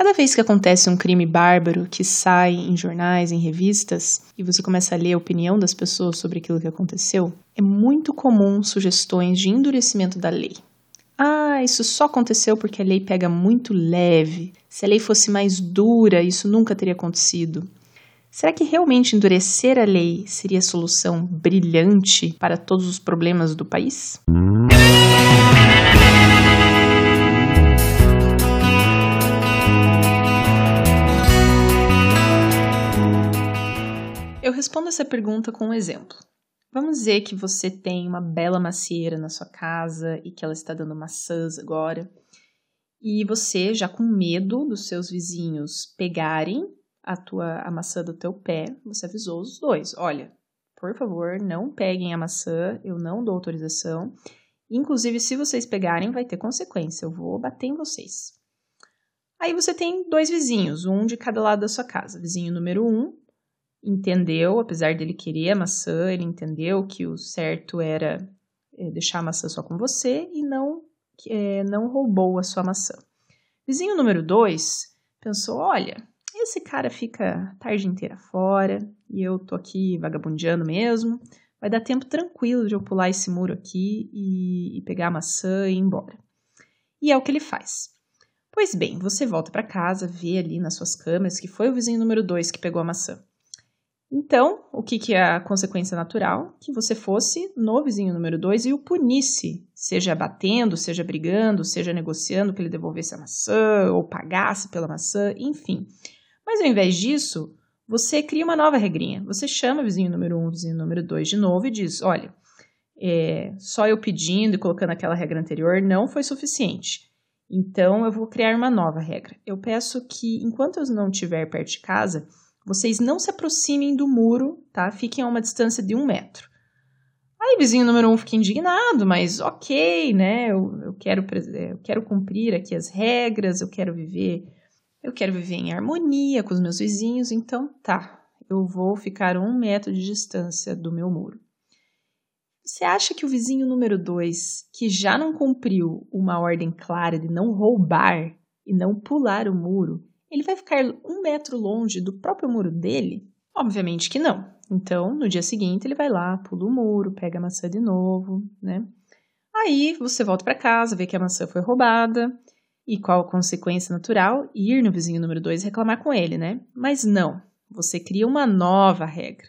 Cada vez que acontece um crime bárbaro que sai em jornais, em revistas, e você começa a ler a opinião das pessoas sobre aquilo que aconteceu, é muito comum sugestões de endurecimento da lei. Ah, isso só aconteceu porque a lei pega muito leve. Se a lei fosse mais dura, isso nunca teria acontecido. Será que realmente endurecer a lei seria a solução brilhante para todos os problemas do país? Eu respondo essa pergunta com um exemplo. Vamos dizer que você tem uma bela macieira na sua casa e que ela está dando maçãs agora. E você, já com medo dos seus vizinhos pegarem a tua a maçã do teu pé, você avisou os dois, olha, por favor, não peguem a maçã, eu não dou autorização. Inclusive, se vocês pegarem, vai ter consequência, eu vou bater em vocês. Aí você tem dois vizinhos, um de cada lado da sua casa. Vizinho número um entendeu, apesar dele querer a maçã, ele entendeu que o certo era é, deixar a maçã só com você e não, é, não roubou a sua maçã. Vizinho número dois pensou: olha, esse cara fica a tarde inteira fora e eu tô aqui vagabundeando mesmo. Vai dar tempo tranquilo de eu pular esse muro aqui e, e pegar a maçã e ir embora. E é o que ele faz. Pois bem, você volta para casa, vê ali nas suas câmeras que foi o vizinho número dois que pegou a maçã. Então, o que, que é a consequência natural? Que você fosse no vizinho número 2 e o punisse, seja batendo, seja brigando, seja negociando que ele devolvesse a maçã ou pagasse pela maçã, enfim. Mas ao invés disso, você cria uma nova regrinha. Você chama o vizinho número 1, um, vizinho número 2 de novo e diz: olha, é, só eu pedindo e colocando aquela regra anterior não foi suficiente. Então eu vou criar uma nova regra. Eu peço que, enquanto eu não estiver perto de casa, vocês não se aproximem do muro, tá? Fiquem a uma distância de um metro. Aí, vizinho número um fica indignado, mas ok, né? Eu, eu, quero, eu quero cumprir aqui as regras, eu quero viver, eu quero viver em harmonia com os meus vizinhos, então tá, eu vou ficar um metro de distância do meu muro. Você acha que o vizinho número dois, que já não cumpriu uma ordem clara de não roubar e não pular o muro, ele vai ficar um metro longe do próprio muro dele? Obviamente que não. Então, no dia seguinte, ele vai lá, pula o muro, pega a maçã de novo, né? Aí você volta para casa, vê que a maçã foi roubada. E qual a consequência natural? Ir no vizinho número 2 reclamar com ele, né? Mas não, você cria uma nova regra.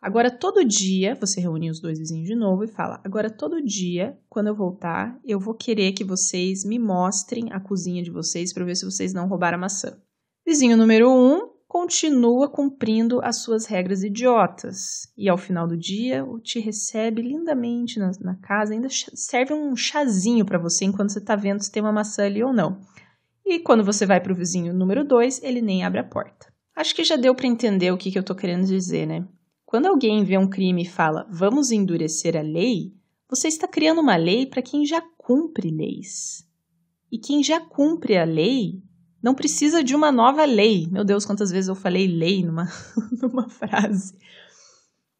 Agora, todo dia, você reúne os dois vizinhos de novo e fala: agora, todo dia, quando eu voltar, eu vou querer que vocês me mostrem a cozinha de vocês para ver se vocês não roubaram a maçã. Vizinho número 1 um, continua cumprindo as suas regras idiotas e ao final do dia te recebe lindamente na, na casa, ainda serve um chazinho para você enquanto você está vendo se tem uma maçã ali ou não. E quando você vai para o vizinho número 2, ele nem abre a porta. Acho que já deu para entender o que, que eu estou querendo dizer, né? Quando alguém vê um crime e fala vamos endurecer a lei, você está criando uma lei para quem já cumpre leis. E quem já cumpre a lei não precisa de uma nova lei. Meu Deus, quantas vezes eu falei lei numa, numa frase.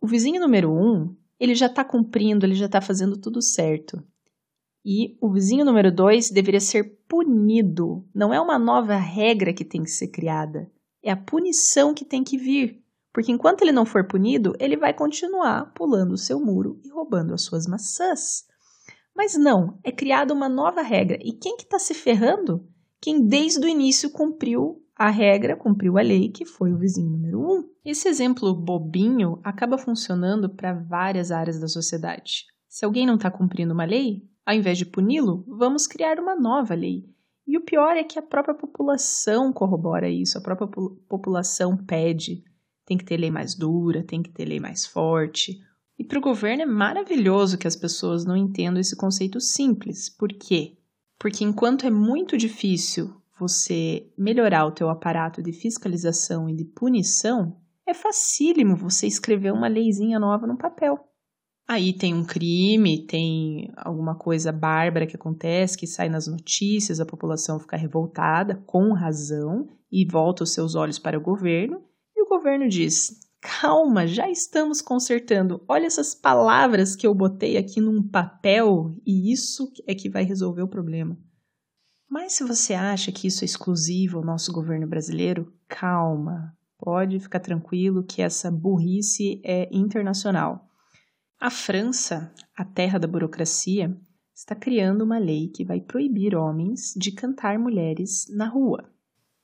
O vizinho número um, ele já está cumprindo, ele já está fazendo tudo certo. E o vizinho número dois deveria ser punido. Não é uma nova regra que tem que ser criada. É a punição que tem que vir. Porque enquanto ele não for punido, ele vai continuar pulando o seu muro e roubando as suas maçãs. Mas não, é criada uma nova regra. E quem que está se ferrando? Quem desde o início cumpriu a regra, cumpriu a lei, que foi o vizinho número um. Esse exemplo bobinho acaba funcionando para várias áreas da sociedade. Se alguém não está cumprindo uma lei, ao invés de puni-lo, vamos criar uma nova lei. E o pior é que a própria população corrobora isso, a própria população pede. Tem que ter lei mais dura, tem que ter lei mais forte. E para o governo é maravilhoso que as pessoas não entendam esse conceito simples. Por quê? Porque enquanto é muito difícil você melhorar o teu aparato de fiscalização e de punição, é facílimo você escrever uma leizinha nova no papel. Aí tem um crime, tem alguma coisa bárbara que acontece, que sai nas notícias, a população fica revoltada, com razão, e volta os seus olhos para o governo, e o governo diz: calma, já estamos consertando. Olha essas palavras que eu botei aqui num papel e isso é que vai resolver o problema. Mas se você acha que isso é exclusivo ao nosso governo brasileiro, calma, pode ficar tranquilo que essa burrice é internacional. A França, a terra da burocracia, está criando uma lei que vai proibir homens de cantar mulheres na rua.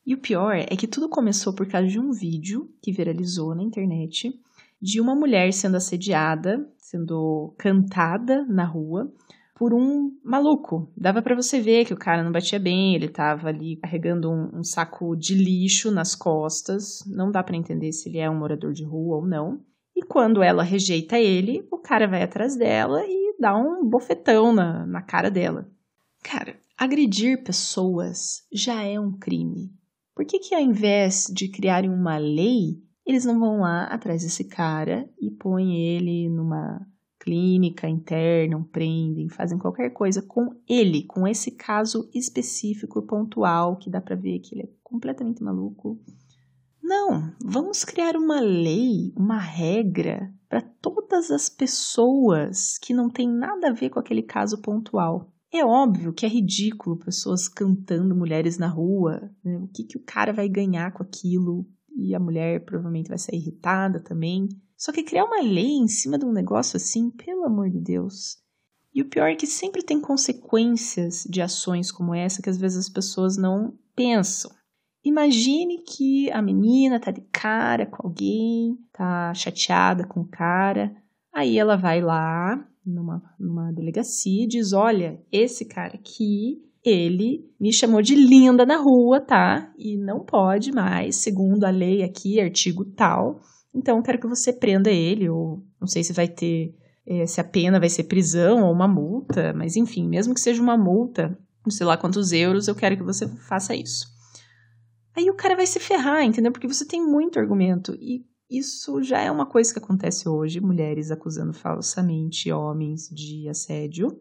E o pior é que tudo começou por causa de um vídeo que viralizou na internet de uma mulher sendo assediada, sendo cantada na rua por um maluco. Dava para você ver que o cara não batia bem, ele tava ali carregando um, um saco de lixo nas costas. Não dá para entender se ele é um morador de rua ou não. E quando ela rejeita ele, o cara vai atrás dela e dá um bofetão na, na cara dela. Cara, agredir pessoas já é um crime. Por que, que ao invés de criarem uma lei, eles não vão lá atrás desse cara e põem ele numa clínica, internam, prendem, fazem qualquer coisa com ele, com esse caso específico, pontual, que dá para ver que ele é completamente maluco. Não, vamos criar uma lei, uma regra para todas as pessoas que não tem nada a ver com aquele caso pontual. É óbvio que é ridículo pessoas cantando mulheres na rua. Né? O que, que o cara vai ganhar com aquilo? E a mulher provavelmente vai ser irritada também. Só que criar uma lei em cima de um negócio assim, pelo amor de Deus. E o pior é que sempre tem consequências de ações como essa que às vezes as pessoas não pensam. Imagine que a menina tá de cara com alguém, tá chateada com o cara, aí ela vai lá numa, numa delegacia e diz: Olha, esse cara aqui, ele me chamou de linda na rua, tá? E não pode mais, segundo a lei aqui, artigo tal, então, quero que você prenda ele, ou não sei se vai ter, é, se a pena vai ser prisão ou uma multa, mas enfim, mesmo que seja uma multa, não sei lá quantos euros, eu quero que você faça isso. Aí o cara vai se ferrar, entendeu? Porque você tem muito argumento. E isso já é uma coisa que acontece hoje, mulheres acusando falsamente homens de assédio.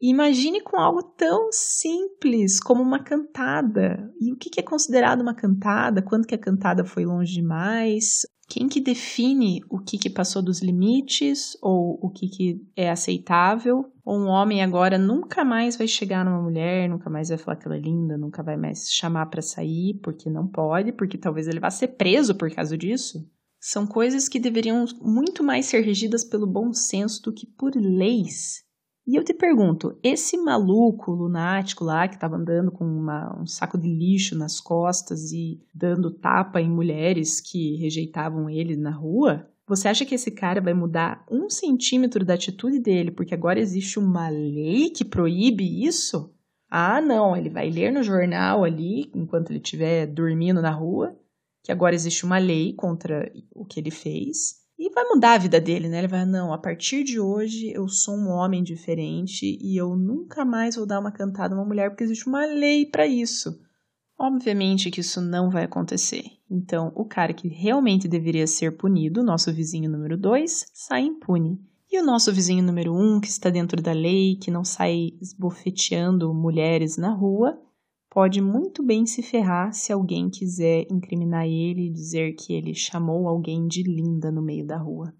Imagine com algo tão simples como uma cantada. E o que é considerado uma cantada? Quando que a cantada foi longe demais? Quem que define o que, que passou dos limites ou o que, que é aceitável? Um homem agora nunca mais vai chegar numa mulher, nunca mais vai falar que ela é linda, nunca vai mais chamar para sair porque não pode, porque talvez ele vá ser preso por causa disso? São coisas que deveriam muito mais ser regidas pelo bom senso do que por leis e eu te pergunto, esse maluco lunático lá que estava andando com uma, um saco de lixo nas costas e dando tapa em mulheres que rejeitavam ele na rua, você acha que esse cara vai mudar um centímetro da atitude dele porque agora existe uma lei que proíbe isso? Ah, não, ele vai ler no jornal ali, enquanto ele estiver dormindo na rua, que agora existe uma lei contra o que ele fez e vai mudar a vida dele, né? Ele vai, não, a partir de hoje eu sou um homem diferente e eu nunca mais vou dar uma cantada a uma mulher porque existe uma lei para isso. Obviamente que isso não vai acontecer. Então, o cara que realmente deveria ser punido, nosso vizinho número 2, sai impune. E o nosso vizinho número 1, um, que está dentro da lei, que não sai esbofeteando mulheres na rua, pode muito bem se ferrar se alguém quiser incriminar ele e dizer que ele chamou alguém de linda no meio da rua.